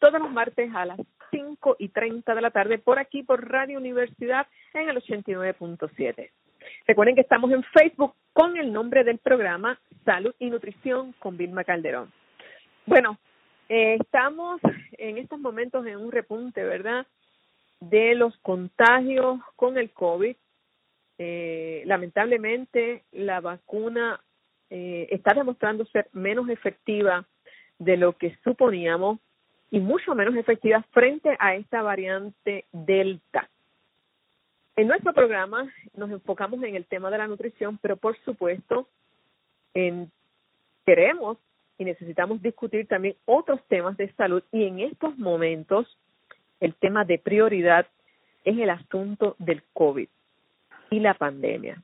todos los martes a las 5 y 30 de la tarde por aquí por Radio Universidad en el 89.7. Recuerden que estamos en Facebook con el nombre del programa Salud y Nutrición con Vilma Calderón. Bueno, eh, estamos en estos momentos en un repunte, ¿verdad? De los contagios con el COVID. Eh, lamentablemente, la vacuna eh, está demostrando ser menos efectiva de lo que suponíamos y mucho menos efectiva frente a esta variante Delta. En nuestro programa nos enfocamos en el tema de la nutrición, pero por supuesto en, queremos y necesitamos discutir también otros temas de salud y en estos momentos el tema de prioridad es el asunto del COVID y la pandemia.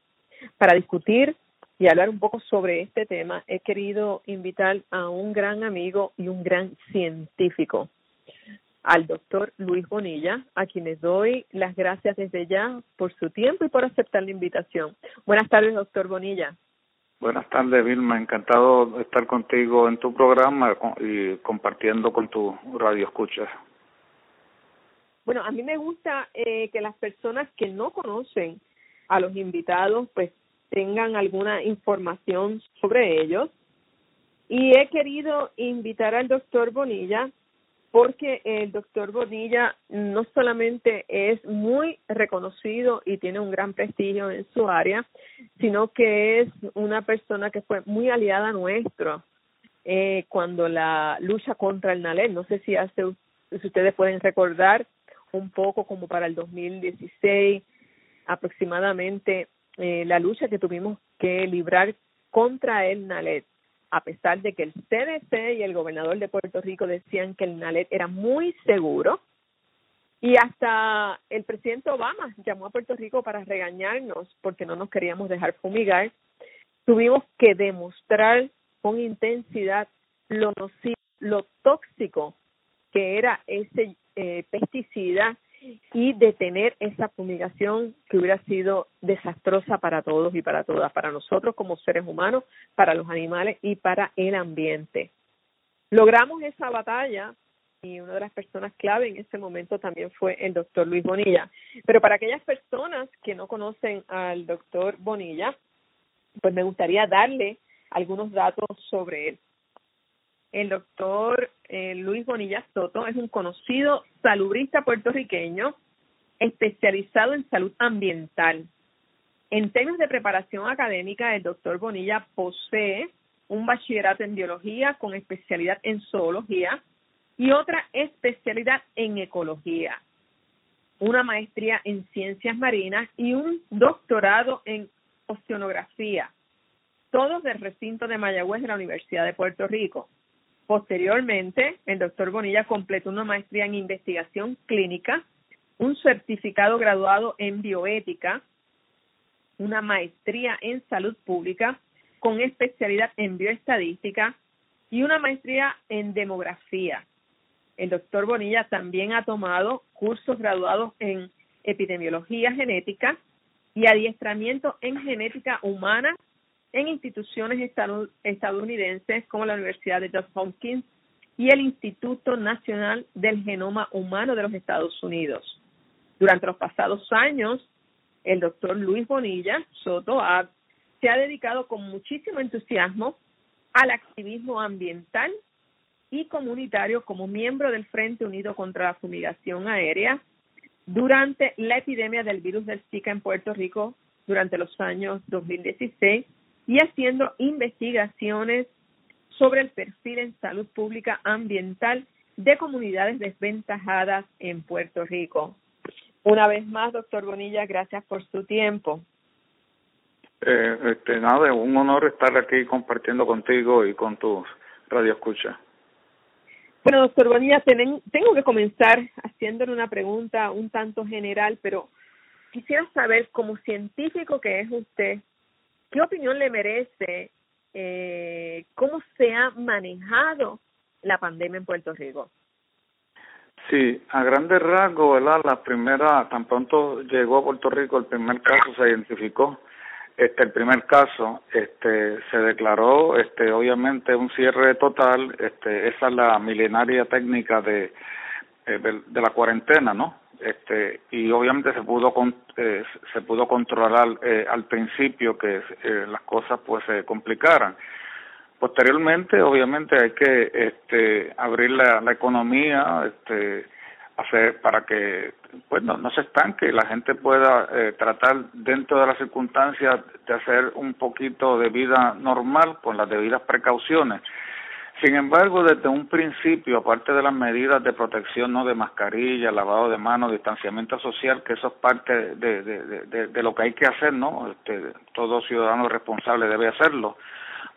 Para discutir y hablar un poco sobre este tema, he querido invitar a un gran amigo y un gran científico, al doctor Luis Bonilla, a quien les doy las gracias desde ya por su tiempo y por aceptar la invitación. Buenas tardes, doctor Bonilla. Buenas tardes, Vilma. Encantado de estar contigo en tu programa y compartiendo con tu radio escucha. Bueno, a mí me gusta eh, que las personas que no conocen a los invitados, pues tengan alguna información sobre ellos. Y he querido invitar al doctor Bonilla porque el doctor Bonilla no solamente es muy reconocido y tiene un gran prestigio en su área, sino que es una persona que fue muy aliada nuestro eh, cuando la lucha contra el NALED, no sé si hace si ustedes pueden recordar un poco como para el 2016 aproximadamente eh, la lucha que tuvimos que librar contra el NALED, a pesar de que el CDC y el gobernador de Puerto Rico decían que el NALED era muy seguro, y hasta el presidente Obama llamó a Puerto Rico para regañarnos porque no nos queríamos dejar fumigar. Tuvimos que demostrar con intensidad lo nocivo, lo tóxico que era ese eh, pesticida y detener esa fumigación que hubiera sido desastrosa para todos y para todas, para nosotros como seres humanos, para los animales y para el ambiente. Logramos esa batalla y una de las personas clave en ese momento también fue el doctor Luis Bonilla. Pero para aquellas personas que no conocen al doctor Bonilla, pues me gustaría darle algunos datos sobre él. El doctor eh, Luis Bonilla Soto es un conocido salubrista puertorriqueño especializado en salud ambiental. En términos de preparación académica, el doctor Bonilla posee un bachillerato en biología con especialidad en zoología y otra especialidad en ecología, una maestría en ciencias marinas y un doctorado en oceanografía, todos del recinto de Mayagüez de la Universidad de Puerto Rico. Posteriormente, el doctor Bonilla completó una maestría en investigación clínica, un certificado graduado en bioética, una maestría en salud pública con especialidad en bioestadística y una maestría en demografía. El doctor Bonilla también ha tomado cursos graduados en epidemiología genética y adiestramiento en genética humana en instituciones estadounidenses como la Universidad de Johns Hopkins y el Instituto Nacional del Genoma Humano de los Estados Unidos. Durante los pasados años, el doctor Luis Bonilla Soto se ha dedicado con muchísimo entusiasmo al activismo ambiental y comunitario como miembro del Frente Unido contra la Fumigación Aérea durante la epidemia del virus del Zika en Puerto Rico durante los años 2016 y haciendo investigaciones sobre el perfil en salud pública ambiental de comunidades desventajadas en Puerto Rico. Una vez más, doctor Bonilla, gracias por su tiempo. Eh, este, nada, un honor estar aquí compartiendo contigo y con tus radioescuchas. Bueno, doctor Bonilla, tengo que comenzar haciéndole una pregunta un tanto general, pero quisiera saber, como científico que es usted, ¿qué opinión le merece eh, cómo se ha manejado la pandemia en Puerto Rico? Sí, a grandes rasgos, ¿verdad? La primera, tan pronto llegó a Puerto Rico, el primer caso se identificó. Este, el primer caso, este, se declaró, este, obviamente un cierre total. Este, esa es la milenaria técnica de, eh, de, la cuarentena, ¿no? Este, y obviamente se pudo con, eh, se pudo controlar eh, al principio que eh, las cosas pues se complicaran Posteriormente, obviamente, hay que este, abrir la, la economía, este, hacer para que pues no, se estanque y la gente pueda eh, tratar dentro de las circunstancias de hacer un poquito de vida normal con las debidas precauciones. Sin embargo, desde un principio, aparte de las medidas de protección, no de mascarilla, lavado de manos, distanciamiento social, que eso es parte de, de, de, lo que hay que hacer, ¿no? Este, todo ciudadano responsable debe hacerlo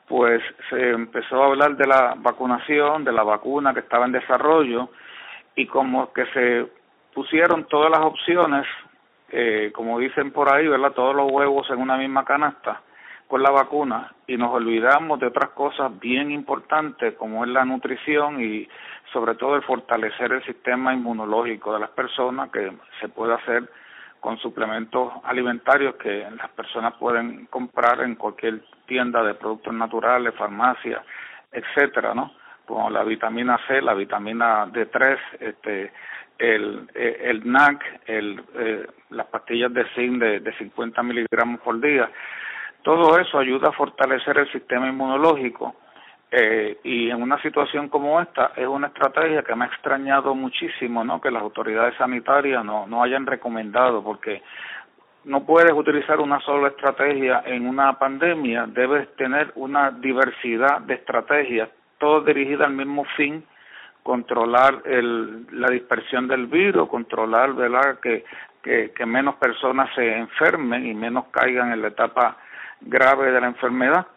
pues se empezó a hablar de la vacunación, de la vacuna que estaba en desarrollo y como que se pusieron todas las opciones, eh, como dicen por ahí, ¿verdad? Todos los huevos en una misma canasta con la vacuna y nos olvidamos de otras cosas bien importantes como es la nutrición y sobre todo el fortalecer el sistema inmunológico de las personas que se puede hacer con suplementos alimentarios que las personas pueden comprar en cualquier tienda de productos naturales, farmacia, etcétera, ¿no? Como la vitamina C, la vitamina D3, este, el, el NAC, el, eh, las pastillas de zinc de, de 50 miligramos por día. Todo eso ayuda a fortalecer el sistema inmunológico eh, y en una situación como esta es una estrategia que me ha extrañado muchísimo, ¿no? Que las autoridades sanitarias no, no hayan recomendado, porque no puedes utilizar una sola estrategia en una pandemia, debes tener una diversidad de estrategias, todo dirigida al mismo fin, controlar el, la dispersión del virus, controlar, ¿verdad? Que, que, que menos personas se enfermen y menos caigan en la etapa grave de la enfermedad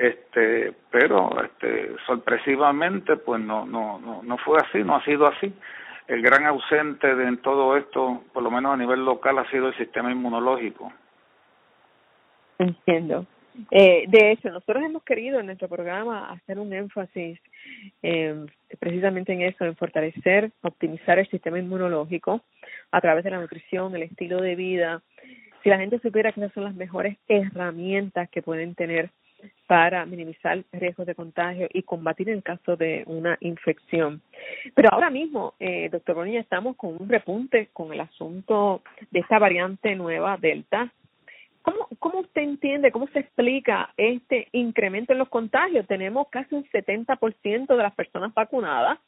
este pero este sorpresivamente pues no no no no fue así no ha sido así. El gran ausente de en todo esto por lo menos a nivel local ha sido el sistema inmunológico. Entiendo. Eh, de hecho nosotros hemos querido en nuestro programa hacer un énfasis eh, precisamente en eso en fortalecer optimizar el sistema inmunológico a través de la nutrición el estilo de vida si la gente supiera que esas son las mejores herramientas que pueden tener para minimizar riesgos de contagio y combatir en caso de una infección. Pero ahora mismo, eh, doctor Bonilla, estamos con un repunte con el asunto de esta variante nueva Delta. ¿Cómo, ¿Cómo usted entiende, cómo se explica este incremento en los contagios? Tenemos casi un 70% de las personas vacunadas.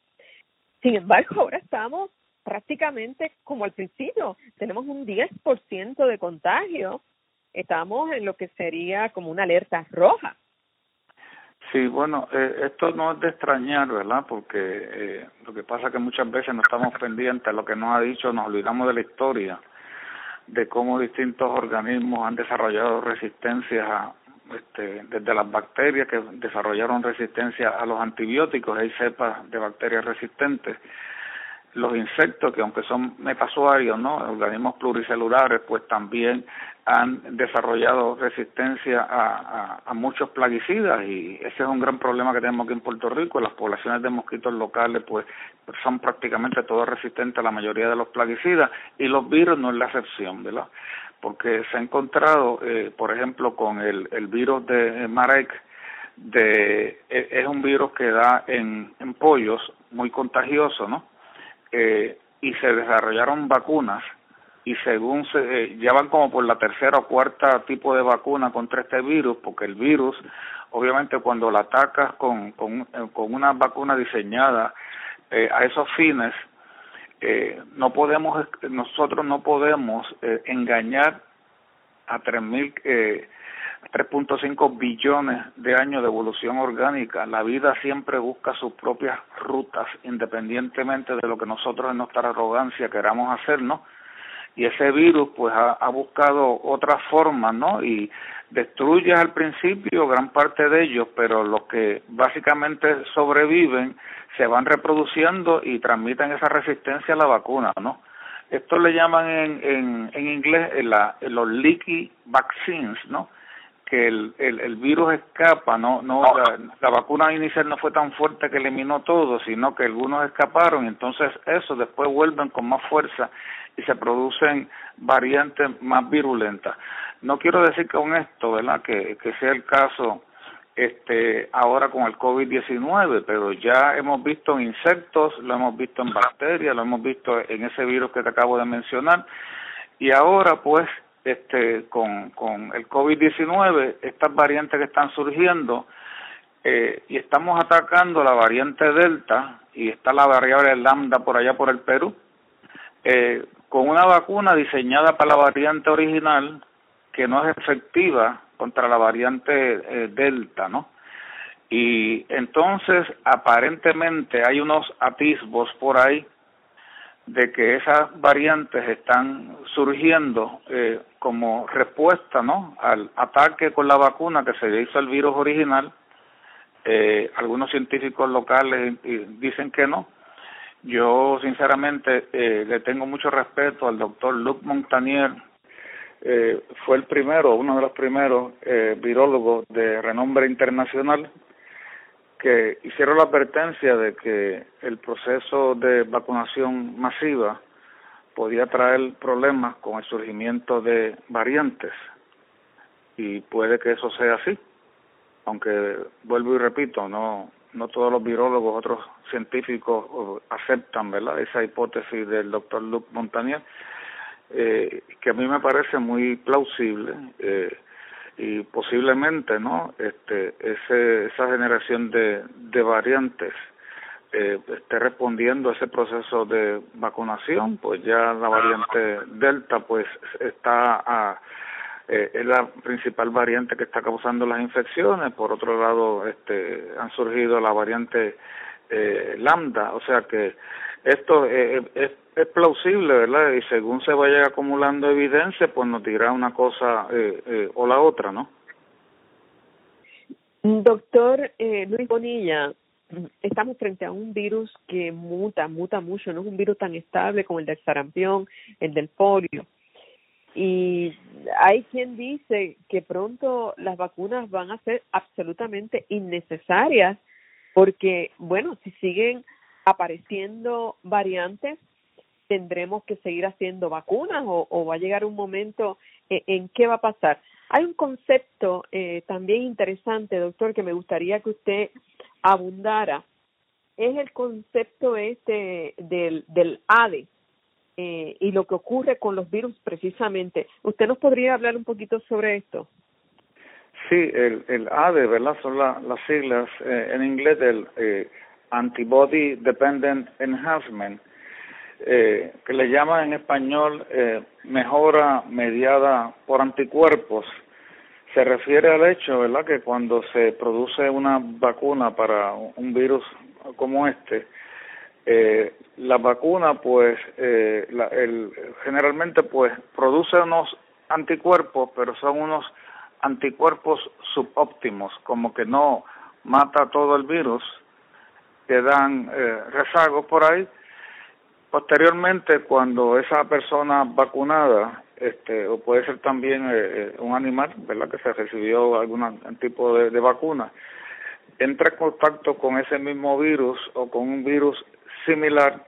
Sin embargo, ahora estamos prácticamente como al principio. Tenemos un 10% de contagio estamos en lo que sería como una alerta roja. Sí, bueno, eh, esto no es de extrañar, ¿verdad? Porque eh, lo que pasa es que muchas veces no estamos pendientes a lo que nos ha dicho, nos olvidamos de la historia, de cómo distintos organismos han desarrollado resistencia a, este, desde las bacterias que desarrollaron resistencia a los antibióticos, hay cepas de bacterias resistentes, los insectos que aunque son metasuarios, ¿no? organismos pluricelulares, pues también han desarrollado resistencia a, muchos plaguicidas y ese es un gran problema que tenemos aquí en Puerto Rico. Las poblaciones de mosquitos locales pues son prácticamente todas resistentes a la mayoría de los plaguicidas y los virus no es la excepción, ¿verdad? Porque se ha encontrado, eh, por ejemplo, con el, virus de Marek, de, e, es un virus que da en, en pollos muy contagioso, ¿no? Eh, y se desarrollaron vacunas y según se eh, ya van como por la tercera o cuarta tipo de vacuna contra este virus porque el virus obviamente cuando lo atacas con con, eh, con una vacuna diseñada eh, a esos fines eh, no podemos nosotros no podemos eh, engañar a tres mil eh, 3.5 billones de años de evolución orgánica. La vida siempre busca sus propias rutas, independientemente de lo que nosotros en nuestra arrogancia queramos hacernos. Y ese virus, pues, ha, buscado otras formas, ¿no? Y destruye al principio gran parte de ellos, pero los que básicamente sobreviven se van reproduciendo y transmiten esa resistencia a la vacuna, ¿no? Esto le llaman en, en, en inglés la, los leaky vaccines, ¿no? Que el, el, el virus escapa, no, no la, la, vacuna inicial no fue tan fuerte que eliminó todo, sino que algunos escaparon y entonces eso después vuelven con más fuerza y se producen variantes más virulentas. No quiero decir con esto, ¿verdad?, que, que sea el caso este ahora con el COVID-19, pero ya hemos visto en insectos, lo hemos visto en bacterias, lo hemos visto en ese virus que te acabo de mencionar y ahora pues este con, con el COVID-19, estas variantes que están surgiendo, eh, y estamos atacando la variante Delta, y está la variable Lambda por allá por el Perú, eh, con una vacuna diseñada para la variante original que no es efectiva contra la variante eh, Delta, ¿no? Y entonces aparentemente hay unos atisbos por ahí de que esas variantes están surgiendo eh, como respuesta ¿no? al ataque con la vacuna que se hizo al virus original. Eh, algunos científicos locales dicen que no. Yo sinceramente eh, le tengo mucho respeto al doctor Luc Montagnier, eh, fue el primero, uno de los primeros eh, virólogos de renombre internacional que hicieron la advertencia de que el proceso de vacunación masiva podía traer problemas con el surgimiento de variantes. Y puede que eso sea así. Aunque vuelvo y repito no no todos los virólogos otros científicos aceptan verdad esa hipótesis del doctor Luc Montagnier eh, que a mí me parece muy plausible eh, y posiblemente no este ese esa generación de de variantes eh, esté respondiendo a ese proceso de vacunación pues ya la variante delta pues está a eh, es la principal variante que está causando las infecciones. Por otro lado este han surgido la variante eh, lambda o sea que esto eh, es, es plausible, ¿verdad? Y según se vaya acumulando evidencia, pues nos dirá una cosa eh, eh, o la otra, ¿no? Doctor eh, Luis Bonilla, estamos frente a un virus que muta, muta mucho, no es un virus tan estable como el del sarampión, el del polio. Y hay quien dice que pronto las vacunas van a ser absolutamente innecesarias porque, bueno, si siguen apareciendo variantes, tendremos que seguir haciendo vacunas o, o va a llegar un momento en, en, qué va a pasar. Hay un concepto eh, también interesante, doctor, que me gustaría que usted abundara. Es el concepto este del, del ADE eh, y lo que ocurre con los virus precisamente. ¿Usted nos podría hablar un poquito sobre esto? Sí, el, el ADE, ¿verdad? Son la, las siglas eh, en inglés del eh, Antibody Dependent Enhancement eh, que le llaman en español eh, mejora mediada por anticuerpos, se refiere al hecho, ¿verdad?, que cuando se produce una vacuna para un virus como este, eh, la vacuna, pues, eh, la, el, generalmente, pues, produce unos anticuerpos, pero son unos anticuerpos subóptimos, como que no mata todo el virus, que dan eh, rezagos por ahí, Posteriormente, cuando esa persona vacunada, este, o puede ser también eh, un animal, ¿verdad?, que se recibió algún tipo de, de vacuna, entra en contacto con ese mismo virus o con un virus similar,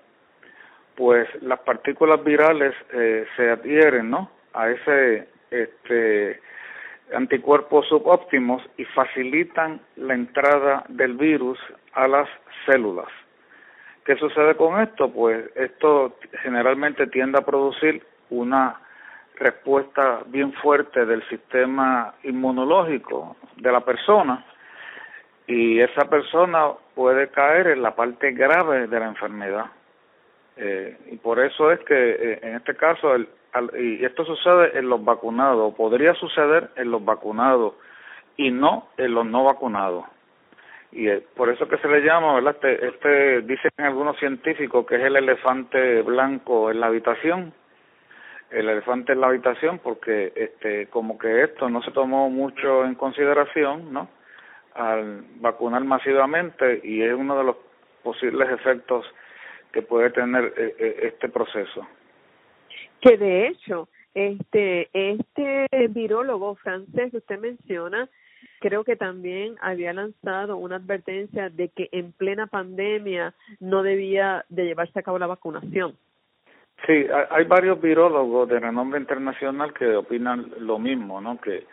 pues las partículas virales eh, se adhieren, ¿no?, a ese este anticuerpos subóptimos y facilitan la entrada del virus a las células. ¿Qué sucede con esto? Pues esto generalmente tiende a producir una respuesta bien fuerte del sistema inmunológico de la persona y esa persona puede caer en la parte grave de la enfermedad. Eh, y por eso es que eh, en este caso el y esto sucede en los vacunados, podría suceder en los vacunados y no en los no vacunados. Y por eso que se le llama, ¿verdad? Este, este dicen algunos científicos que es el elefante blanco en la habitación, el elefante en la habitación porque este como que esto no se tomó mucho en consideración, ¿no? Al vacunar masivamente y es uno de los posibles efectos que puede tener eh, eh, este proceso. Que de hecho, este este virólogo francés que usted menciona, creo que también había lanzado una advertencia de que en plena pandemia no debía de llevarse a cabo la vacunación. Sí, hay varios virólogos de renombre internacional que opinan lo mismo, ¿no? Que,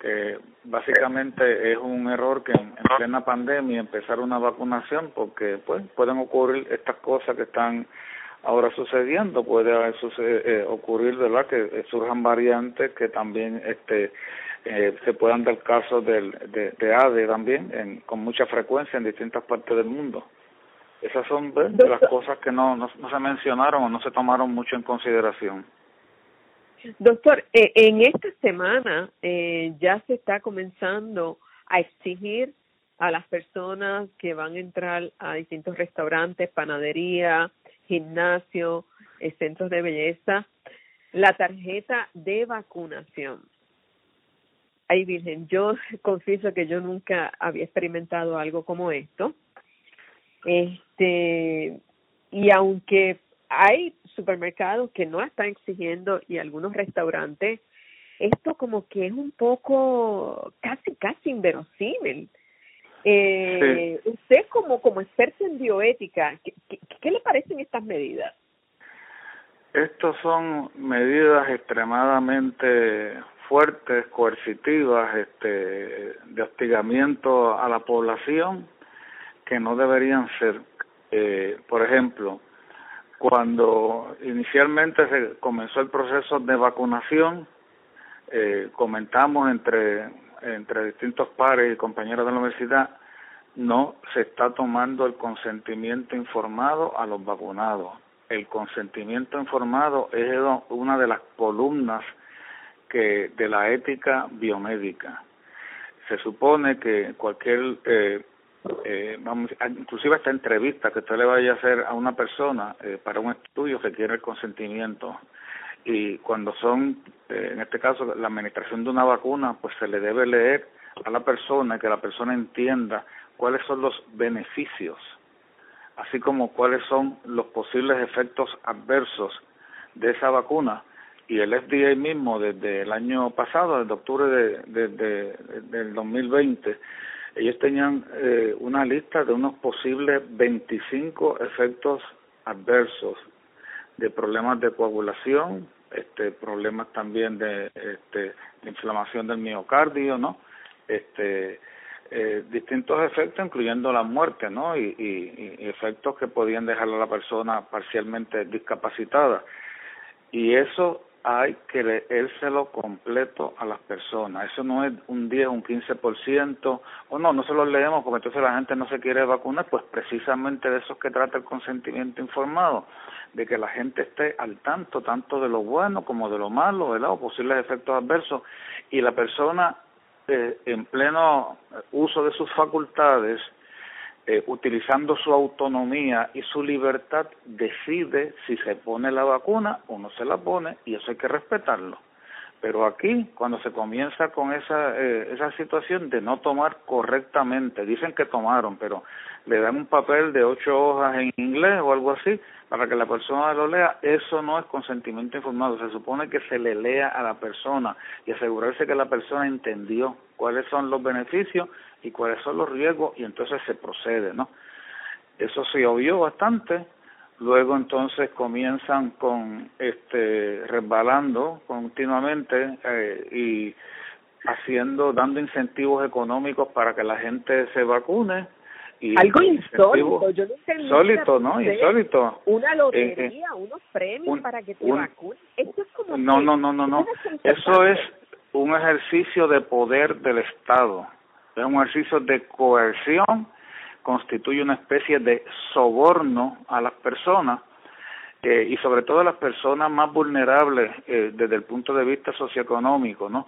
que básicamente es un error que en, plena pandemia empezar una vacunación porque pues pueden ocurrir estas cosas que están ahora sucediendo, puede eh, ocurrir, ¿verdad? Que surjan variantes que también este eh, se puedan dar casos del, de, de ADE también en, con mucha frecuencia en distintas partes del mundo. Esas son de las cosas que no, no, se mencionaron o no se tomaron mucho en consideración. Doctor, eh, en esta semana eh, ya se está comenzando a exigir a las personas que van a entrar a distintos restaurantes, panadería, gimnasio, eh, centros de belleza, la tarjeta de vacunación. Ay, Virgen, yo confieso que yo nunca había experimentado algo como esto. Este, y aunque hay supermercados que no están exigiendo y algunos restaurantes, esto como que es un poco casi, casi inverosímil. Eh, Usted como, como experto en bioética, ¿qué, qué, ¿qué le parecen estas medidas? Estas son medidas extremadamente fuertes, coercitivas, este, de hostigamiento a la población que no deberían ser. Eh, por ejemplo, cuando inicialmente se comenzó el proceso de vacunación, eh, comentamos entre, entre distintos pares y compañeros de la universidad, no se está tomando el consentimiento informado a los vacunados. El consentimiento informado es una de las columnas que de la ética biomédica. Se supone que cualquier eh, eh, vamos, inclusive esta entrevista que usted le vaya a hacer a una persona eh, para un estudio requiere el consentimiento y cuando son, eh, en este caso, la administración de una vacuna, pues se le debe leer a la persona que la persona entienda cuáles son los beneficios, así como cuáles son los posibles efectos adversos de esa vacuna. Y el FDA mismo, desde el año pasado, desde octubre de, de, del 2020, ellos tenían eh, una lista de unos posibles 25 efectos adversos de problemas de coagulación, este problemas también de este inflamación del miocardio, ¿no? Este eh, distintos efectos incluyendo la muerte, ¿no? Y, y efectos que podían dejar a la persona parcialmente discapacitada. Y eso hay que leérselo completo a las personas. Eso no es un 10, un 15%, o no, no se lo leemos porque entonces la gente no se quiere vacunar, pues precisamente de eso es que trata el consentimiento informado, de que la gente esté al tanto tanto de lo bueno como de lo malo, ¿verdad? O posibles efectos adversos, y la persona eh, en pleno uso de sus facultades, eh, utilizando su autonomía y su libertad, decide si se pone la vacuna o no se la pone y eso hay que respetarlo. Pero aquí, cuando se comienza con esa, eh, esa situación de no tomar correctamente, dicen que tomaron, pero le dan un papel de ocho hojas en inglés o algo así para que la persona lo lea, eso no es consentimiento informado. Se supone que se le lea a la persona y asegurarse que la persona entendió cuáles son los beneficios y cuáles son los riesgos y entonces se procede, ¿no? Eso se obvió bastante. Luego entonces comienzan con este resbalando continuamente eh, y haciendo dando incentivos económicos para que la gente se vacune y algo insólito yo no insólito no insólito. una lotería unos premios para que te vacunen esto es como no no no no no. eso es un ejercicio de poder del Estado. Es un ejercicio de coerción, constituye una especie de soborno a las personas eh, y sobre todo las personas más vulnerables eh, desde el punto de vista socioeconómico, ¿no?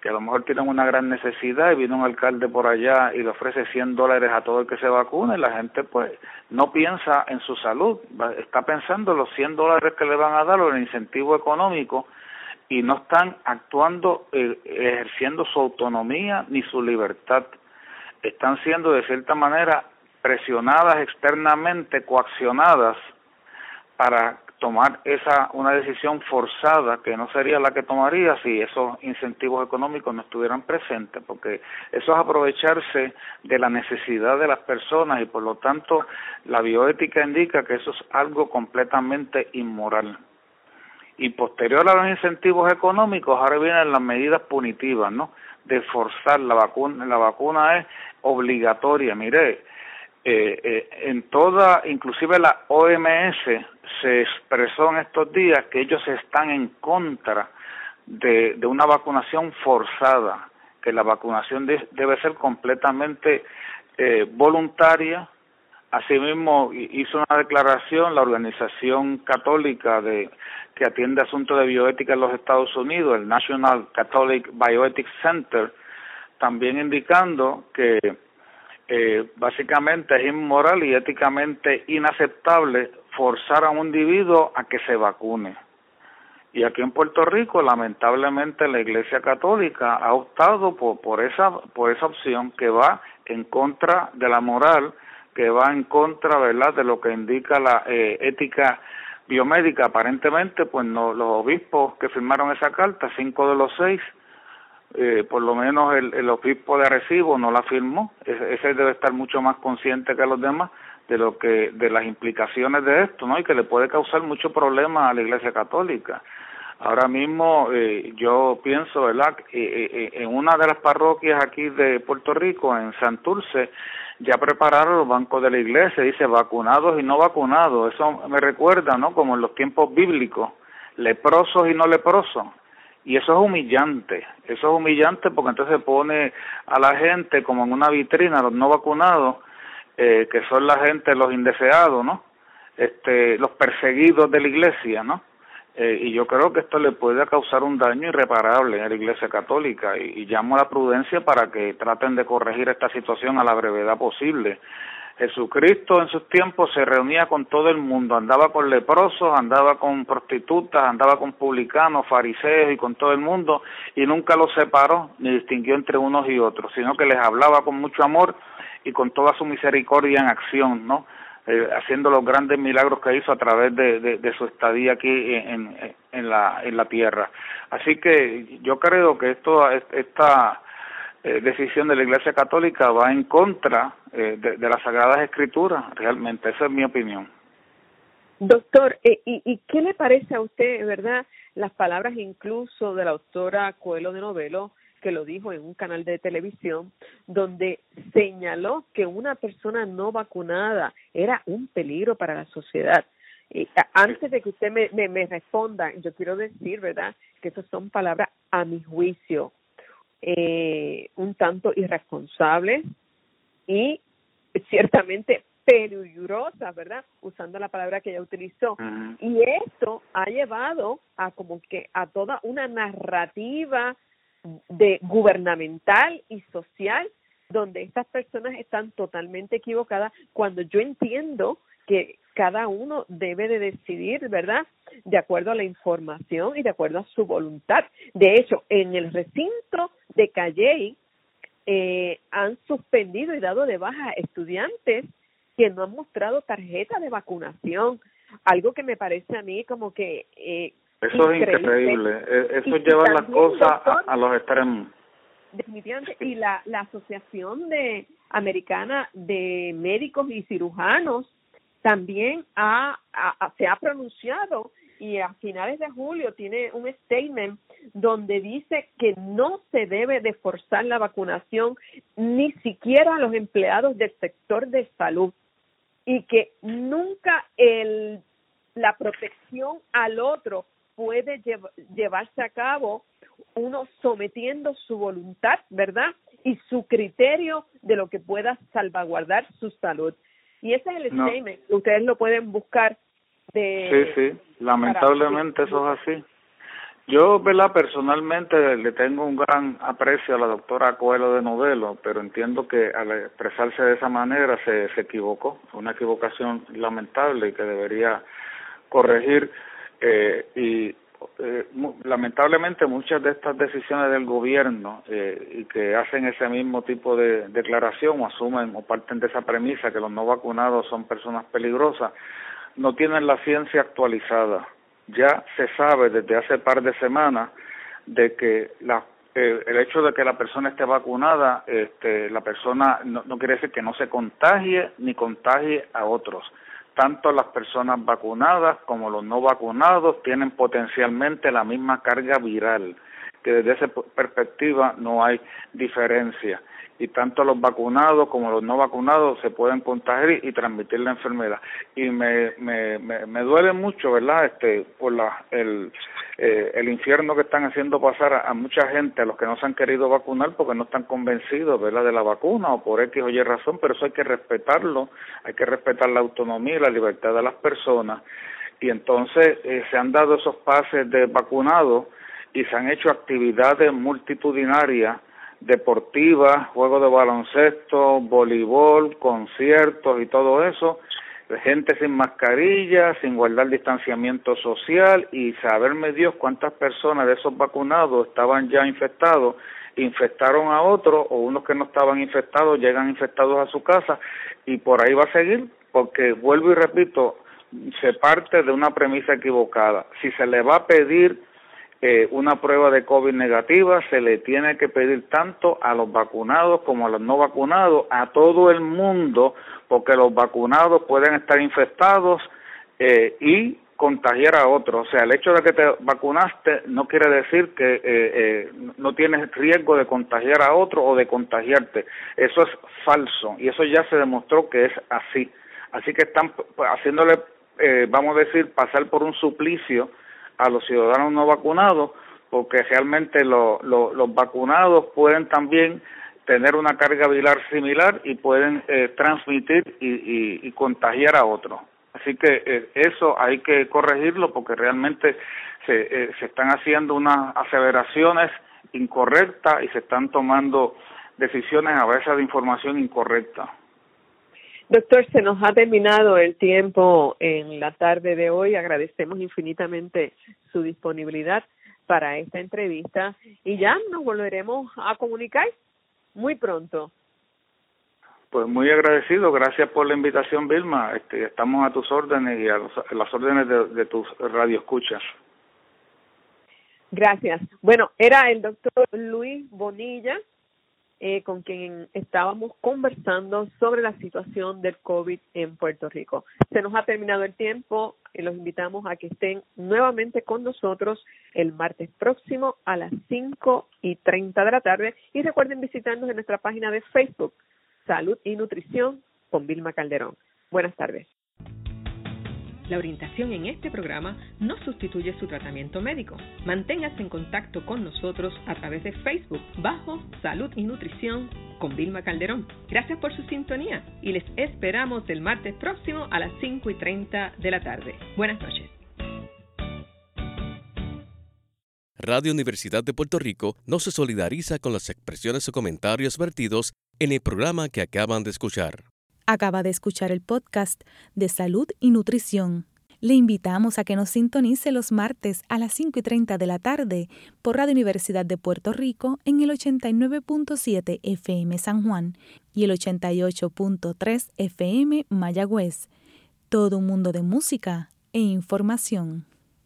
Que a lo mejor tienen una gran necesidad y viene un alcalde por allá y le ofrece 100 dólares a todo el que se vacune, la gente pues no piensa en su salud, está pensando los 100 dólares que le van a dar o el incentivo económico y no están actuando, eh, ejerciendo su autonomía ni su libertad. Están siendo de cierta manera presionadas externamente, coaccionadas para tomar esa una decisión forzada que no sería la que tomaría si esos incentivos económicos no estuvieran presentes porque eso es aprovecharse de la necesidad de las personas y por lo tanto la bioética indica que eso es algo completamente inmoral. Y posterior a los incentivos económicos ahora vienen las medidas punitivas no de forzar la vacuna la vacuna es obligatoria. Mire eh, eh, en toda, inclusive la OMS se expresó en estos días que ellos están en contra de, de una vacunación forzada, que la vacunación debe ser completamente eh, voluntaria. Asimismo, hizo una declaración la organización católica de que atiende asuntos de bioética en los Estados Unidos, el National Catholic Bioethics Center, también indicando que eh, básicamente es inmoral y éticamente inaceptable forzar a un individuo a que se vacune. Y aquí en Puerto Rico, lamentablemente, la Iglesia Católica ha optado por, por, esa, por esa opción que va en contra de la moral, que va en contra ¿verdad? de lo que indica la eh, ética biomédica. Aparentemente, pues no, los obispos que firmaron esa carta, cinco de los seis, eh, por lo menos el, el obispo de Arecibo no la firmó, ese, debe estar mucho más consciente que los demás de lo que de las implicaciones de esto, ¿no? Y que le puede causar mucho problema a la Iglesia Católica. Ahora mismo eh, yo pienso, ¿verdad? Eh, eh, en una de las parroquias aquí de Puerto Rico, en Santurce, ya prepararon los bancos de la iglesia, dice vacunados y no vacunados. Eso me recuerda, ¿no? Como en los tiempos bíblicos, leprosos y no leprosos y eso es humillante, eso es humillante porque entonces pone a la gente como en una vitrina, los no vacunados, eh, que son la gente, los indeseados, ¿no? Este, los perseguidos de la iglesia, ¿no? Eh, y yo creo que esto le puede causar un daño irreparable a la iglesia católica y, y llamo a la prudencia para que traten de corregir esta situación a la brevedad posible Jesucristo en sus tiempos se reunía con todo el mundo, andaba con leprosos, andaba con prostitutas, andaba con publicanos, fariseos y con todo el mundo y nunca los separó ni distinguió entre unos y otros, sino que les hablaba con mucho amor y con toda su misericordia en acción, ¿no? Eh, haciendo los grandes milagros que hizo a través de, de, su estadía aquí en, en, la, en la tierra. Así que yo creo que esto, esta eh, decisión de la Iglesia Católica va en contra eh, de, las Sagradas Escrituras, realmente, esa es mi opinión. Doctor, eh, ¿y, ¿y qué le parece a usted, verdad, las palabras incluso de la autora Coelho de Novelo, que lo dijo en un canal de televisión, donde señaló que una persona no vacunada era un peligro para la sociedad? Y antes de que usted me, me, me responda, yo quiero decir, ¿verdad?, que esas son palabras a mi juicio eh, un tanto irresponsables y ciertamente peligrosas, ¿verdad? Usando la palabra que ella utilizó. Y esto ha llevado a como que a toda una narrativa de gubernamental y social donde estas personas están totalmente equivocadas cuando yo entiendo que cada uno debe de decidir, ¿verdad? De acuerdo a la información y de acuerdo a su voluntad. De hecho, en el recinto de Calley eh, han suspendido y dado de baja estudiantes que no han mostrado tarjeta de vacunación, algo que me parece a mí como que... Eh, eso es increíble, e, eso lleva las cosas a, los extremos. Definitivamente, y la, la Asociación de Americana de Médicos y Cirujanos también ha, se ha pronunciado y a finales de julio tiene un statement donde dice que no se debe de forzar la vacunación ni siquiera a los empleados del sector de salud y que nunca el, la protección al otro puede llevarse a cabo uno sometiendo su voluntad, ¿verdad? Y su criterio de lo que pueda salvaguardar su salud. Y ese es el statement, ustedes lo pueden buscar de... Sí, sí, lamentablemente eso es así. Yo, ¿verdad? Personalmente le tengo un gran aprecio a la doctora Coelho de Novelo, pero entiendo que al expresarse de esa manera se, se equivocó. Fue una equivocación lamentable y que debería corregir. Eh, y eh, lamentablemente muchas de estas decisiones del gobierno eh, y que hacen ese mismo tipo de declaración o asumen o parten de esa premisa que los no vacunados son personas peligrosas, no tienen la ciencia actualizada ya se sabe desde hace par de semanas de que la el hecho de que la persona esté vacunada, este, la persona no, no quiere decir que no se contagie ni contagie a otros. Tanto las personas vacunadas como los no vacunados tienen potencialmente la misma carga viral, que desde esa perspectiva no hay diferencia y tanto los vacunados como los no vacunados se pueden contagiar y, transmitir la enfermedad. Y me, me, me, duele mucho verdad este por la el eh, el infierno que están haciendo pasar a, mucha gente a los que no se han querido vacunar porque no están convencidos verdad de la vacuna o por X o Y razón pero eso hay que respetarlo hay que respetar la autonomía y la libertad de las personas. Y entonces eh, se han dado esos pases de vacunados y se han hecho actividades multitudinarias deportivas, juegos de baloncesto, voleibol, conciertos y todo eso, gente sin mascarilla, sin guardar distanciamiento social y saberme Dios cuántas personas de esos vacunados estaban ya infectados, infectaron a otros o unos que no estaban infectados llegan infectados a su casa y por ahí va a seguir porque vuelvo y repito, se parte de una premisa equivocada. Si se le va a pedir eh, una prueba de COVID negativa se le tiene que pedir tanto a los vacunados como a los no vacunados, a todo el mundo, porque los vacunados pueden estar infectados eh, y contagiar a otros. O sea, el hecho de que te vacunaste no quiere decir que eh, eh, no tienes riesgo de contagiar a otro o de contagiarte. Eso es falso y eso ya se demostró que es así. Así que están haciéndole, eh, vamos a decir, pasar por un suplicio a los ciudadanos no vacunados, porque realmente los vacunados pueden también tener una carga viral similar y pueden eh, transmitir y, y, contagiar a otros. Así que eh, eso hay que corregirlo porque realmente se, eh, se están haciendo unas aseveraciones incorrectas y se están tomando decisiones a veces de información incorrecta. Doctor, se nos ha terminado el tiempo en la tarde de hoy. Agradecemos infinitamente su disponibilidad para esta entrevista y ya nos volveremos a comunicar muy pronto. Pues muy agradecido, gracias por la invitación, Vilma. Este, estamos a tus órdenes y a, las órdenes de, de tus radioescuchas. Gracias. Bueno, era el doctor Luis Bonilla, eh, con quien estábamos conversando sobre la situación del COVID en Puerto Rico. Se nos ha terminado el tiempo y los invitamos a que estén nuevamente con nosotros el martes próximo a las 5 y 30 de la tarde y recuerden visitarnos en nuestra página de Facebook, Salud y Nutrición con Vilma Calderón. Buenas tardes. La orientación en este programa no sustituye su tratamiento médico. Manténgase en contacto con nosotros a través de Facebook bajo Salud y Nutrición con Vilma Calderón. Gracias por su sintonía y les esperamos el martes próximo a las 5 y 30 de la tarde. Buenas noches. Radio Universidad de Puerto Rico no se solidariza con las expresiones o comentarios vertidos en el programa que acaban de escuchar. Acaba de escuchar el podcast de Salud y Nutrición. Le invitamos a que nos sintonice los martes a las 5 y 30 de la tarde por Radio Universidad de Puerto Rico en el 89.7 FM San Juan y el 88.3 FM Mayagüez. Todo un mundo de música e información.